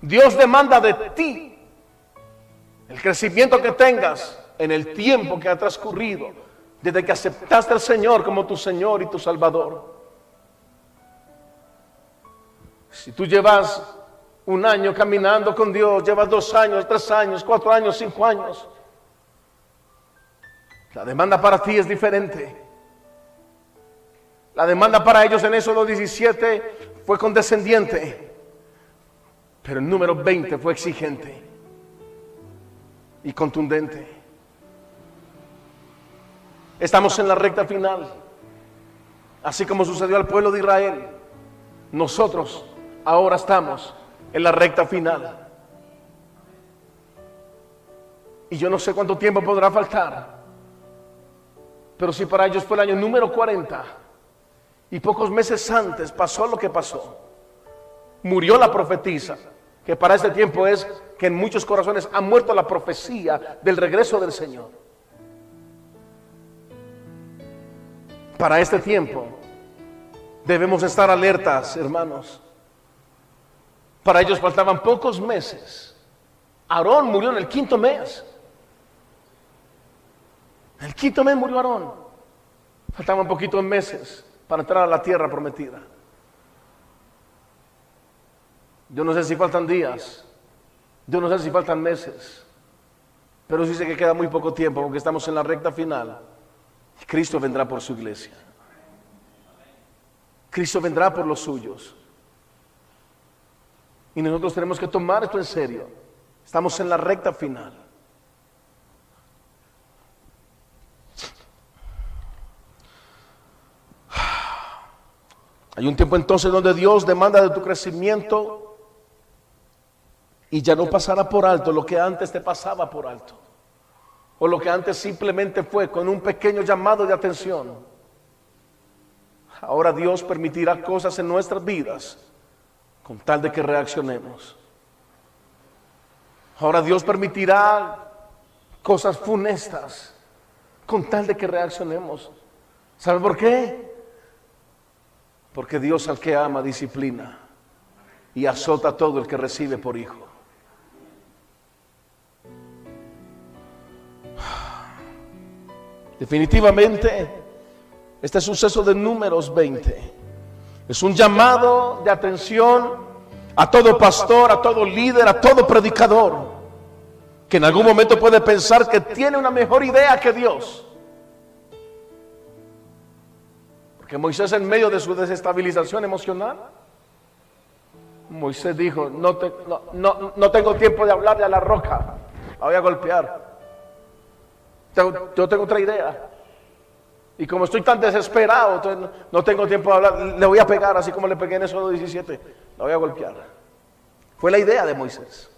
Dios demanda de ti el crecimiento que tengas en el tiempo que ha transcurrido desde que aceptaste al Señor como tu Señor y tu Salvador. Si tú llevas un año caminando con Dios, llevas dos años, tres años, cuatro años, cinco años, la demanda para ti es diferente. La demanda para ellos en Éxodo 17 fue condescendiente, pero el número 20 fue exigente y contundente. Estamos en la recta final, así como sucedió al pueblo de Israel. Nosotros ahora estamos en la recta final. Y yo no sé cuánto tiempo podrá faltar. Pero si para ellos fue el año número 40 y pocos meses antes pasó lo que pasó, murió la profetisa, que para este tiempo es que en muchos corazones ha muerto la profecía del regreso del Señor. Para este tiempo debemos estar alertas, hermanos. Para ellos faltaban pocos meses. Aarón murió en el quinto mes. El quinto mes murió Aarón. Faltaban poquitos meses para entrar a la tierra prometida. Yo no sé si faltan días, yo no sé si faltan meses, pero sí sé que queda muy poco tiempo porque estamos en la recta final. Cristo vendrá por su iglesia. Cristo vendrá por los suyos. Y nosotros tenemos que tomar esto en serio. Estamos en la recta final. Hay un tiempo entonces donde Dios demanda de tu crecimiento y ya no pasará por alto lo que antes te pasaba por alto. O lo que antes simplemente fue con un pequeño llamado de atención. Ahora Dios permitirá cosas en nuestras vidas con tal de que reaccionemos. Ahora Dios permitirá cosas funestas con tal de que reaccionemos. ¿Sabe por qué? Porque Dios al que ama disciplina y azota a todo el que recibe por hijo. Definitivamente, este suceso de números 20 es un llamado de atención a todo pastor, a todo líder, a todo predicador, que en algún momento puede pensar que tiene una mejor idea que Dios. que Moisés en medio de su desestabilización emocional, Moisés dijo, no, no, tengo tiempo de hablarle a la roca, la voy a golpear. Yo tengo otra idea. Y como estoy tan desesperado, no tengo tiempo de hablar, le voy a pegar así como le pegué en eso 17, la voy a golpear. Fue la idea de Moisés.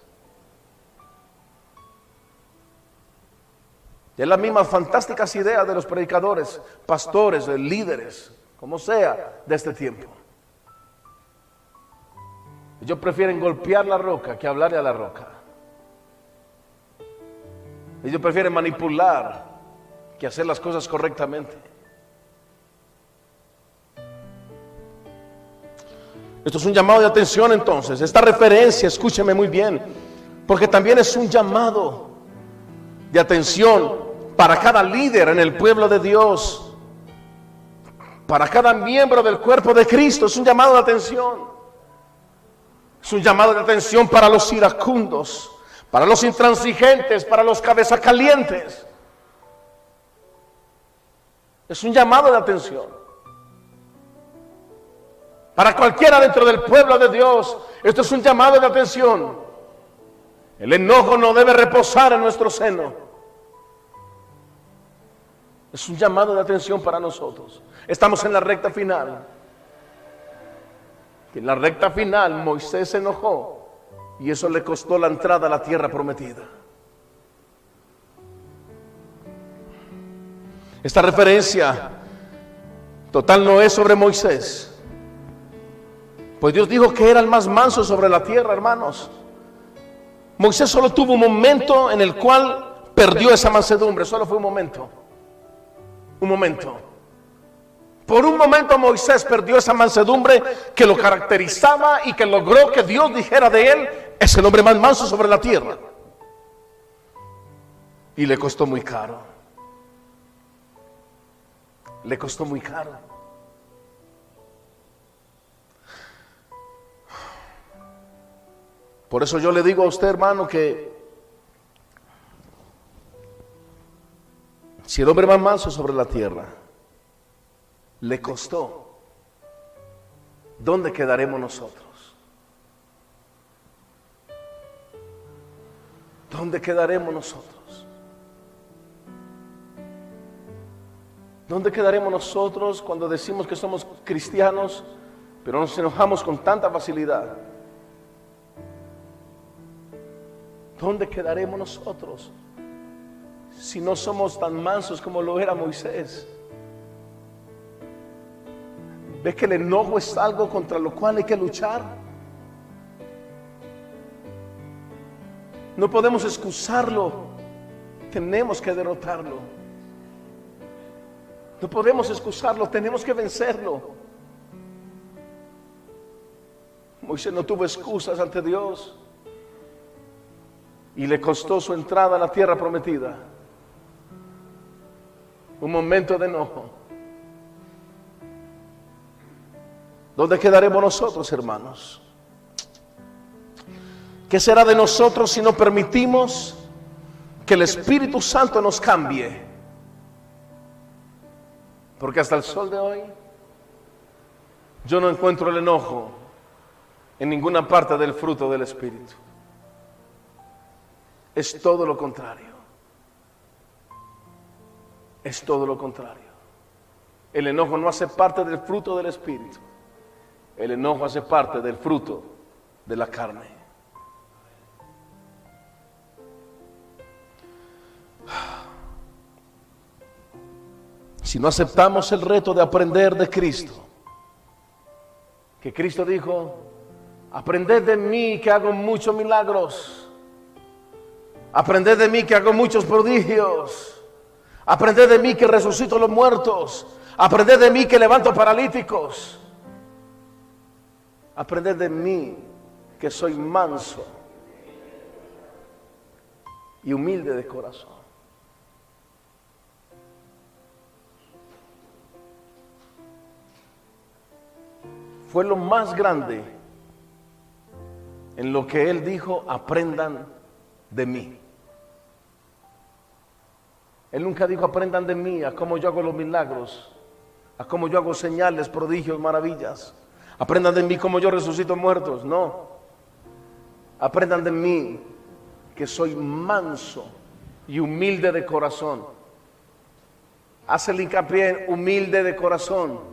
Es las mismas fantásticas ideas de los predicadores, pastores, líderes, como sea, de este tiempo. Ellos prefieren golpear la roca que hablarle a la roca. Ellos prefieren manipular que hacer las cosas correctamente. Esto es un llamado de atención entonces. Esta referencia, escúcheme muy bien, porque también es un llamado de atención para cada líder en el pueblo de Dios para cada miembro del cuerpo de Cristo. Es un llamado de atención. Es un llamado de atención para los iracundos, para los intransigentes, para los cabeza calientes. Es un llamado de atención. Para cualquiera dentro del pueblo de Dios, esto es un llamado de atención. El enojo no debe reposar en nuestro seno. Es un llamado de atención para nosotros. Estamos en la recta final. En la recta final Moisés se enojó y eso le costó la entrada a la tierra prometida. Esta referencia total no es sobre Moisés. Pues Dios dijo que era el más manso sobre la tierra, hermanos. Moisés solo tuvo un momento en el cual perdió esa mansedumbre, solo fue un momento un momento. Por un momento Moisés perdió esa mansedumbre que lo caracterizaba y que logró que Dios dijera de él, Es el hombre más manso sobre la tierra. Y le costó muy caro. Le costó muy caro. Por eso yo le digo a usted, hermano, que si el hombre más manso sobre la tierra le costó, ¿dónde quedaremos nosotros? ¿Dónde quedaremos nosotros? ¿Dónde quedaremos nosotros cuando decimos que somos cristianos, pero nos enojamos con tanta facilidad? ¿Dónde quedaremos nosotros si no somos tan mansos como lo era Moisés? ¿Ves que el enojo es algo contra lo cual hay que luchar? No podemos excusarlo, tenemos que derrotarlo. No podemos excusarlo, tenemos que vencerlo. Moisés no tuvo excusas ante Dios y le costó su entrada a la tierra prometida. Un momento de enojo. ¿Dónde quedaremos nosotros, hermanos? ¿Qué será de nosotros si no permitimos que el Espíritu Santo nos cambie? Porque hasta el sol de hoy yo no encuentro el enojo en ninguna parte del fruto del Espíritu. Es todo lo contrario. Es todo lo contrario. El enojo no hace parte del fruto del Espíritu. El enojo hace parte del fruto de la carne. Si no aceptamos el reto de aprender de Cristo, que Cristo dijo, aprended de mí que hago muchos milagros Aprended de mí que hago muchos prodigios. Aprended de mí que resucito los muertos. Aprended de mí que levanto paralíticos. Aprended de mí que soy manso y humilde de corazón. Fue lo más grande en lo que él dijo, aprendan de mí. Él nunca dijo, aprendan de mí a cómo yo hago los milagros, a cómo yo hago señales, prodigios, maravillas. Aprendan de mí cómo yo resucito muertos. No. Aprendan de mí que soy manso y humilde de corazón. Hace el hincapié en humilde de corazón.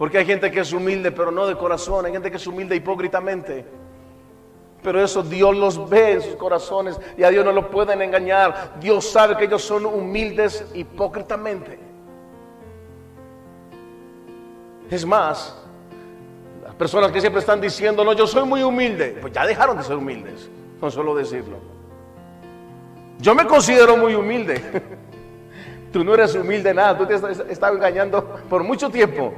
Porque hay gente que es humilde pero no de corazón. Hay gente que es humilde hipócritamente. Pero eso Dios los ve en sus corazones y a Dios no lo pueden engañar. Dios sabe que ellos son humildes hipócritamente. Es más, las personas que siempre están diciendo, no, yo soy muy humilde, pues ya dejaron de ser humildes, no solo decirlo. Yo me considero muy humilde. Tú no eres humilde nada, tú te has estado engañando por mucho tiempo.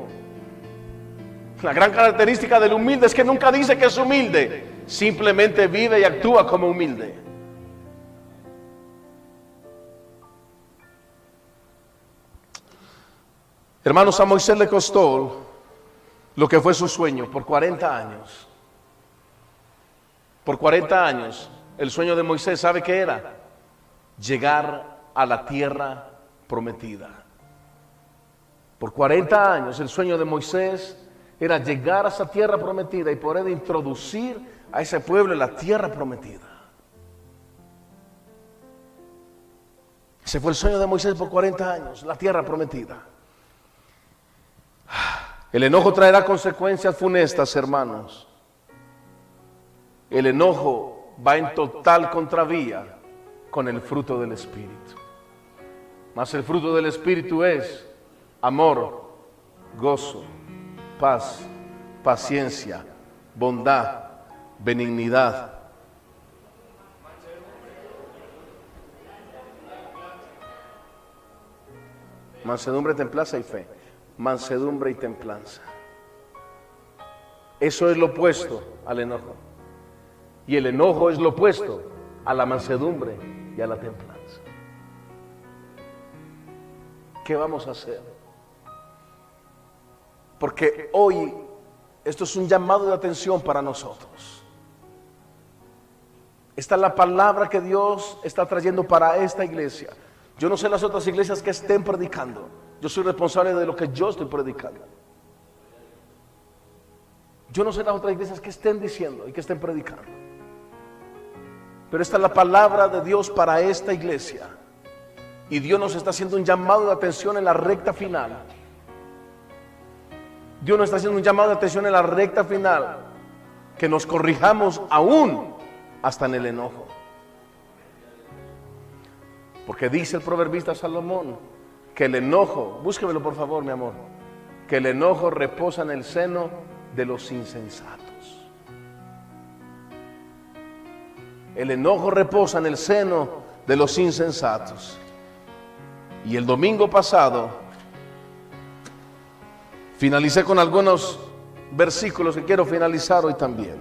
La gran característica del humilde es que nunca dice que es humilde simplemente vive y actúa como humilde. Hermanos, a Moisés le costó lo que fue su sueño por 40 años. Por 40 años, el sueño de Moisés, ¿sabe qué era? Llegar a la tierra prometida. Por 40 años, el sueño de Moisés era llegar a esa tierra prometida y poder introducir a ese pueblo en la tierra prometida. Ese fue el sueño de Moisés por 40 años, la tierra prometida. El enojo traerá consecuencias funestas, hermanos. El enojo va en total contravía con el fruto del Espíritu. Mas el fruto del Espíritu es amor, gozo, paz, paciencia, bondad, benignidad. Mansedumbre, templanza y fe. Mansedumbre y templanza. Eso es lo opuesto al enojo. Y el enojo es lo opuesto a la mansedumbre y a la templanza. ¿Qué vamos a hacer? Porque hoy esto es un llamado de atención para nosotros. Esta es la palabra que Dios está trayendo para esta iglesia. Yo no sé las otras iglesias que estén predicando. Yo soy responsable de lo que yo estoy predicando. Yo no sé las otras iglesias que estén diciendo y que estén predicando. Pero esta es la palabra de Dios para esta iglesia. Y Dios nos está haciendo un llamado de atención en la recta final. Dios nos está haciendo un llamado de atención en la recta final. Que nos corrijamos aún hasta en el enojo. Porque dice el proverbista Salomón que el enojo, búsquemelo por favor, mi amor, que el enojo reposa en el seno de los insensatos. El enojo reposa en el seno de los insensatos. Y el domingo pasado finalicé con algunos versículos que quiero finalizar hoy también.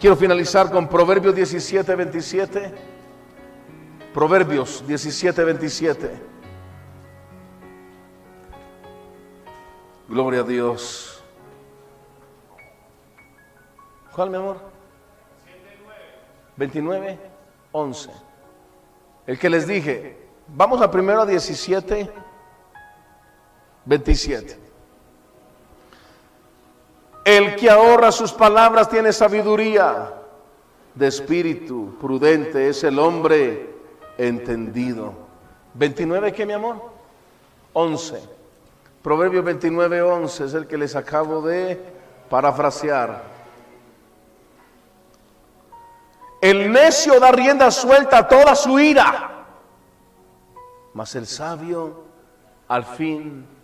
Quiero finalizar con Proverbios 17, 27. Proverbios 17, 27. Gloria a Dios. ¿Cuál, mi amor? 29, 11. El que les dije, vamos a primero a 17, 27. El que ahorra sus palabras tiene sabiduría de espíritu prudente, es el hombre entendido. 29, ¿qué mi amor? 11. Proverbio 29, 11 es el que les acabo de parafrasear. El necio da rienda suelta a toda su ira, mas el sabio al fin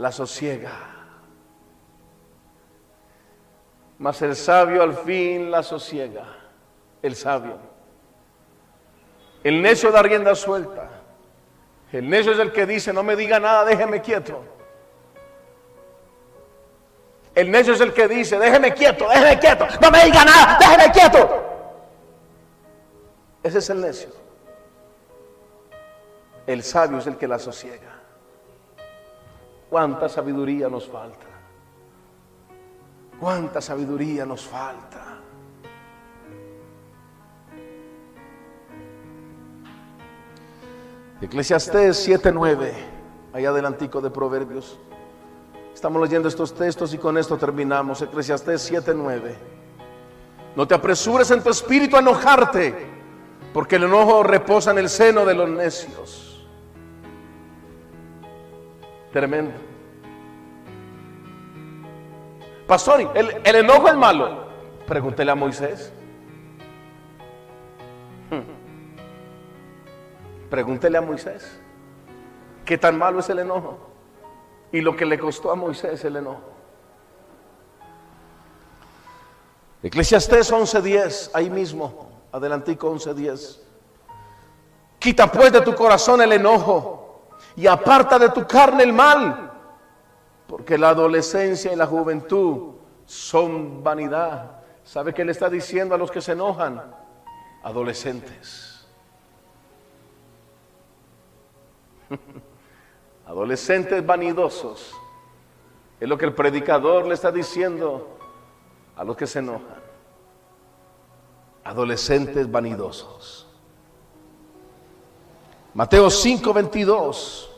la sosiega. Mas el sabio al fin la sosiega. El sabio. El necio da rienda suelta. El necio es el que dice, no me diga nada, déjeme quieto. El necio es el que dice, déjeme quieto, déjeme quieto, no me diga nada, déjeme quieto. Ese es el necio. El sabio es el que la sosiega. ¿Cuánta sabiduría nos falta? ¿Cuánta sabiduría nos falta? Eclesiastés 7:9, allá adelantico de Proverbios. Estamos leyendo estos textos y con esto terminamos. Eclesiastés 7:9. No te apresures en tu espíritu a enojarte, porque el enojo reposa en el seno de los necios. Tremendo. Pastor, ¿el, el enojo es malo? Pregúntele a Moisés. Pregúntele a Moisés. ¿Qué tan malo es el enojo? Y lo que le costó a Moisés el enojo. Eclesiastés 11:10, ahí mismo, adelantico 11:10. Quita pues de tu corazón el enojo y aparta de tu carne el mal, porque la adolescencia y la juventud son vanidad. ¿Sabe qué le está diciendo a los que se enojan? Adolescentes. Adolescentes vanidosos. Es lo que el predicador le está diciendo a los que se enojan. Adolescentes vanidosos. Mateo 5:22.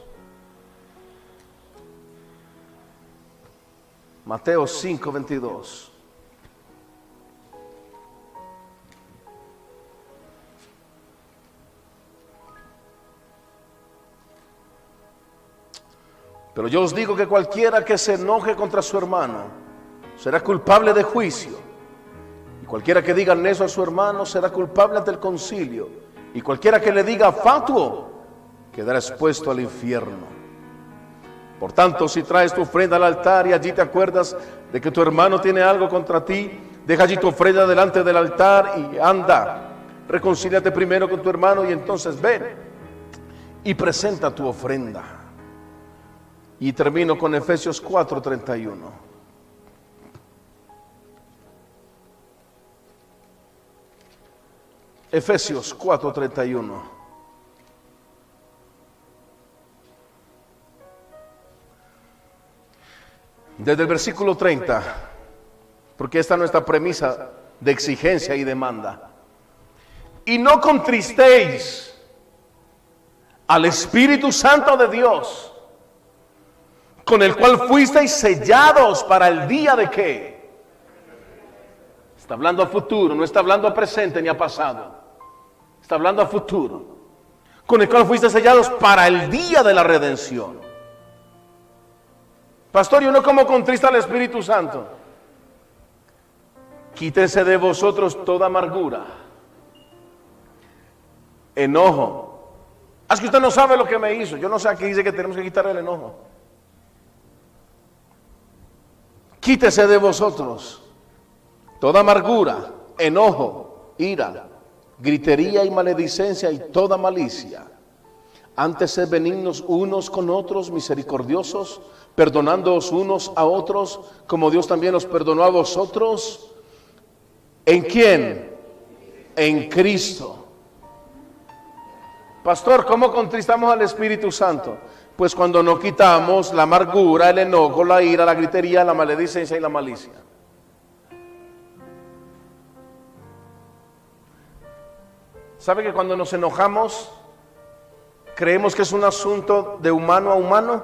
Mateo 5:22. Pero yo os digo que cualquiera que se enoje contra su hermano será culpable de juicio. Y cualquiera que diga eso a su hermano será culpable ante el concilio. Y cualquiera que le diga fatuo quedará expuesto al infierno. Por tanto, si traes tu ofrenda al altar y allí te acuerdas de que tu hermano tiene algo contra ti, deja allí tu ofrenda delante del altar y anda. Reconcíliate primero con tu hermano y entonces ven y presenta tu ofrenda. Y termino con Efesios 4:31. Efesios 4:31. Desde el versículo 30, porque esta es nuestra premisa de exigencia y demanda. Y no contristéis al Espíritu Santo de Dios, con el cual fuisteis sellados para el día de qué. Está hablando a futuro, no está hablando a presente ni a pasado. Está hablando a futuro. Con el cual fuisteis sellados para el día de la redención. Pastor, ¿y uno como contrista al Espíritu Santo? Quítense de vosotros toda amargura, enojo. Es que usted no sabe lo que me hizo. Yo no sé aquí dice que tenemos que quitar el enojo. Quítese de vosotros toda amargura, enojo, ira, gritería y maledicencia y toda malicia. Antes sed benignos unos con otros, misericordiosos, perdonándoos unos a otros, como Dios también os perdonó a vosotros. ¿En quién? En Cristo. Pastor, ¿cómo contristamos al Espíritu Santo? Pues cuando no quitamos la amargura, el enojo, la ira, la gritería, la maledicencia y la malicia. ¿Sabe que cuando nos enojamos creemos que es un asunto de humano a humano?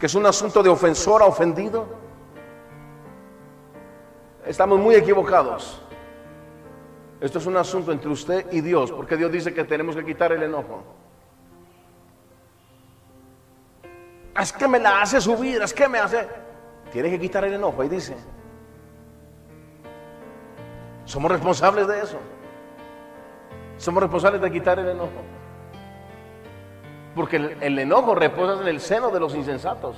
¿Que es un asunto de ofensor a ofendido? Estamos muy equivocados. Esto es un asunto entre usted y Dios, porque Dios dice que tenemos que quitar el enojo. Es que me la hace subir, es que me hace... Tiene que quitar el enojo, ahí dice. Somos responsables de eso. Somos responsables de quitar el enojo. Porque el, enojo reposa en el seno de los insensatos.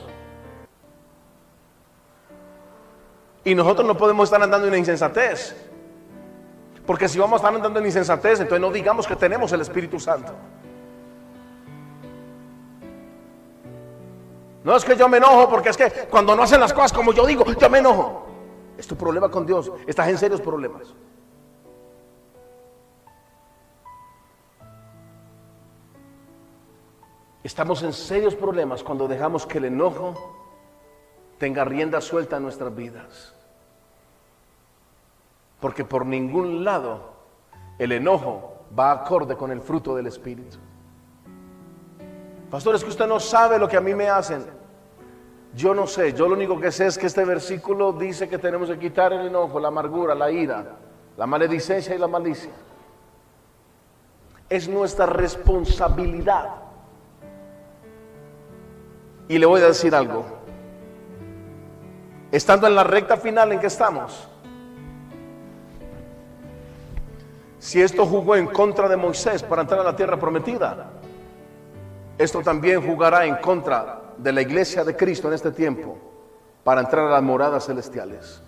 Y nosotros no podemos estar andando en insensatez. Porque si vamos a estar andando en insensatez, entonces no digamos que tenemos el Espíritu Santo. No es que yo me enojo, porque es que cuando no hacen las cosas como yo digo, yo me enojo. Es tu problema con Dios. Estás en serios problemas. Estamos en serios problemas cuando dejamos que el enojo tenga rienda suelta en nuestras vidas. Porque por ningún lado el enojo va acorde con el fruto del Espíritu. Pastor, es que usted no sabe lo que a mí me hacen. Yo no sé, yo lo único que sé es que este versículo dice que tenemos que quitar el enojo, la amargura, la ira, la maledicencia y la malicia. Es nuestra responsabilidad. Y le voy a decir algo. Estando en la recta final en que estamos, Si esto jugó en contra de Moisés para entrar a la tierra prometida, esto también jugará en contra de la iglesia de Cristo en este tiempo para entrar a las moradas celestiales.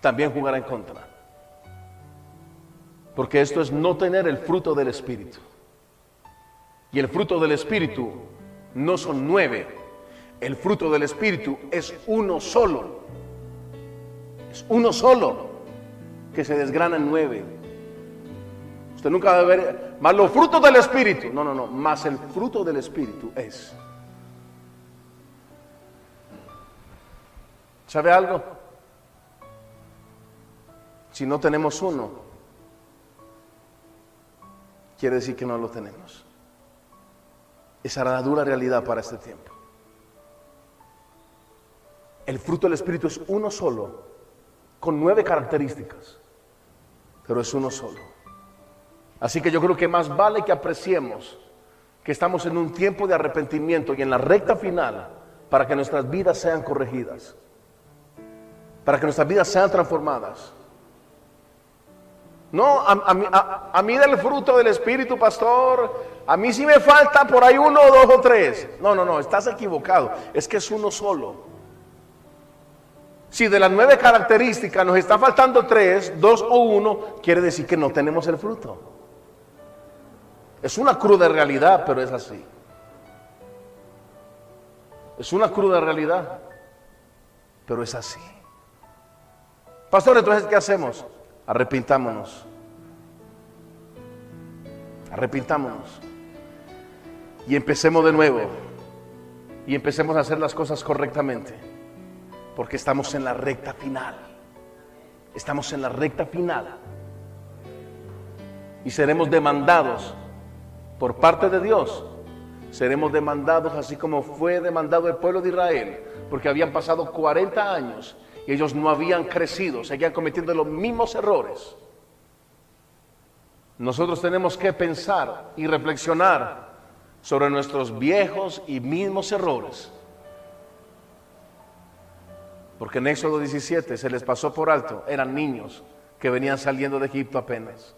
También jugará en contra. Porque esto es no tener el fruto del Espíritu. Y el fruto del Espíritu no son nueve. El fruto del Espíritu es uno solo. Es uno solo que se desgrana en nueve. Usted nunca va a ver, más los frutos del Espíritu. No, no, no, más el fruto del Espíritu es. ¿Sabe algo? Si no tenemos uno, quiere decir que no lo tenemos. Era la dura realidad para este tiempo. El fruto del Espíritu es uno solo, con nueve características pero es uno solo. Así que yo creo que más vale que apreciemos que estamos en un tiempo de arrepentimiento y en la recta final para que nuestras vidas sean corregidas, para que nuestras vidas sean transformadas. No, a, mí del fruto del Espíritu, pastor, a mí sí me falta por ahí uno, dos o tres. No, no, no, estás equivocado. Es que es uno solo. Si de las nueve características nos está faltando tres, dos o uno, quiere decir que no tenemos el fruto. Es una cruda realidad, pero es así. Es una cruda realidad, pero es así. Pastor, entonces, ¿qué hacemos? Arrepintámonos. Arrepintámonos. Y empecemos de nuevo. Y empecemos a hacer las cosas correctamente. Porque estamos en la recta final. Estamos en la recta final. Y seremos demandados por parte de Dios. Seremos demandados así como fue demandado el pueblo de Israel. Porque habían pasado 40 años y ellos no habían crecido. Seguían cometiendo los mismos errores. Nosotros tenemos que pensar y reflexionar sobre nuestros viejos y mismos errores. Porque en Éxodo 17 se les pasó por alto, eran niños que venían saliendo de Egipto apenas.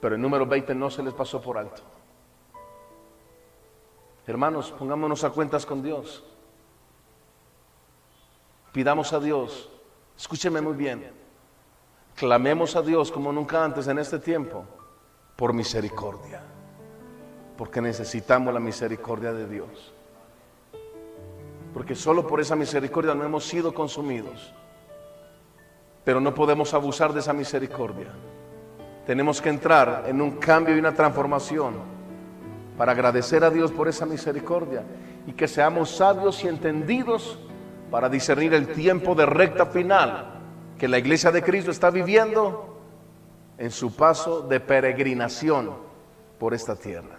Pero en número 20 no se les pasó por alto. Hermanos, pongámonos a cuentas con Dios. Pidamos a Dios, escúcheme muy bien, clamemos a Dios como nunca antes en este tiempo por misericordia, porque necesitamos la misericordia de Dios. Porque solo por esa misericordia no hemos sido consumidos. Pero no podemos abusar de esa misericordia. Tenemos que entrar en un cambio y una transformación para agradecer a Dios por esa misericordia y que seamos sabios y entendidos para discernir el tiempo de recta final que la iglesia de Cristo está viviendo en su paso de peregrinación por esta tierra.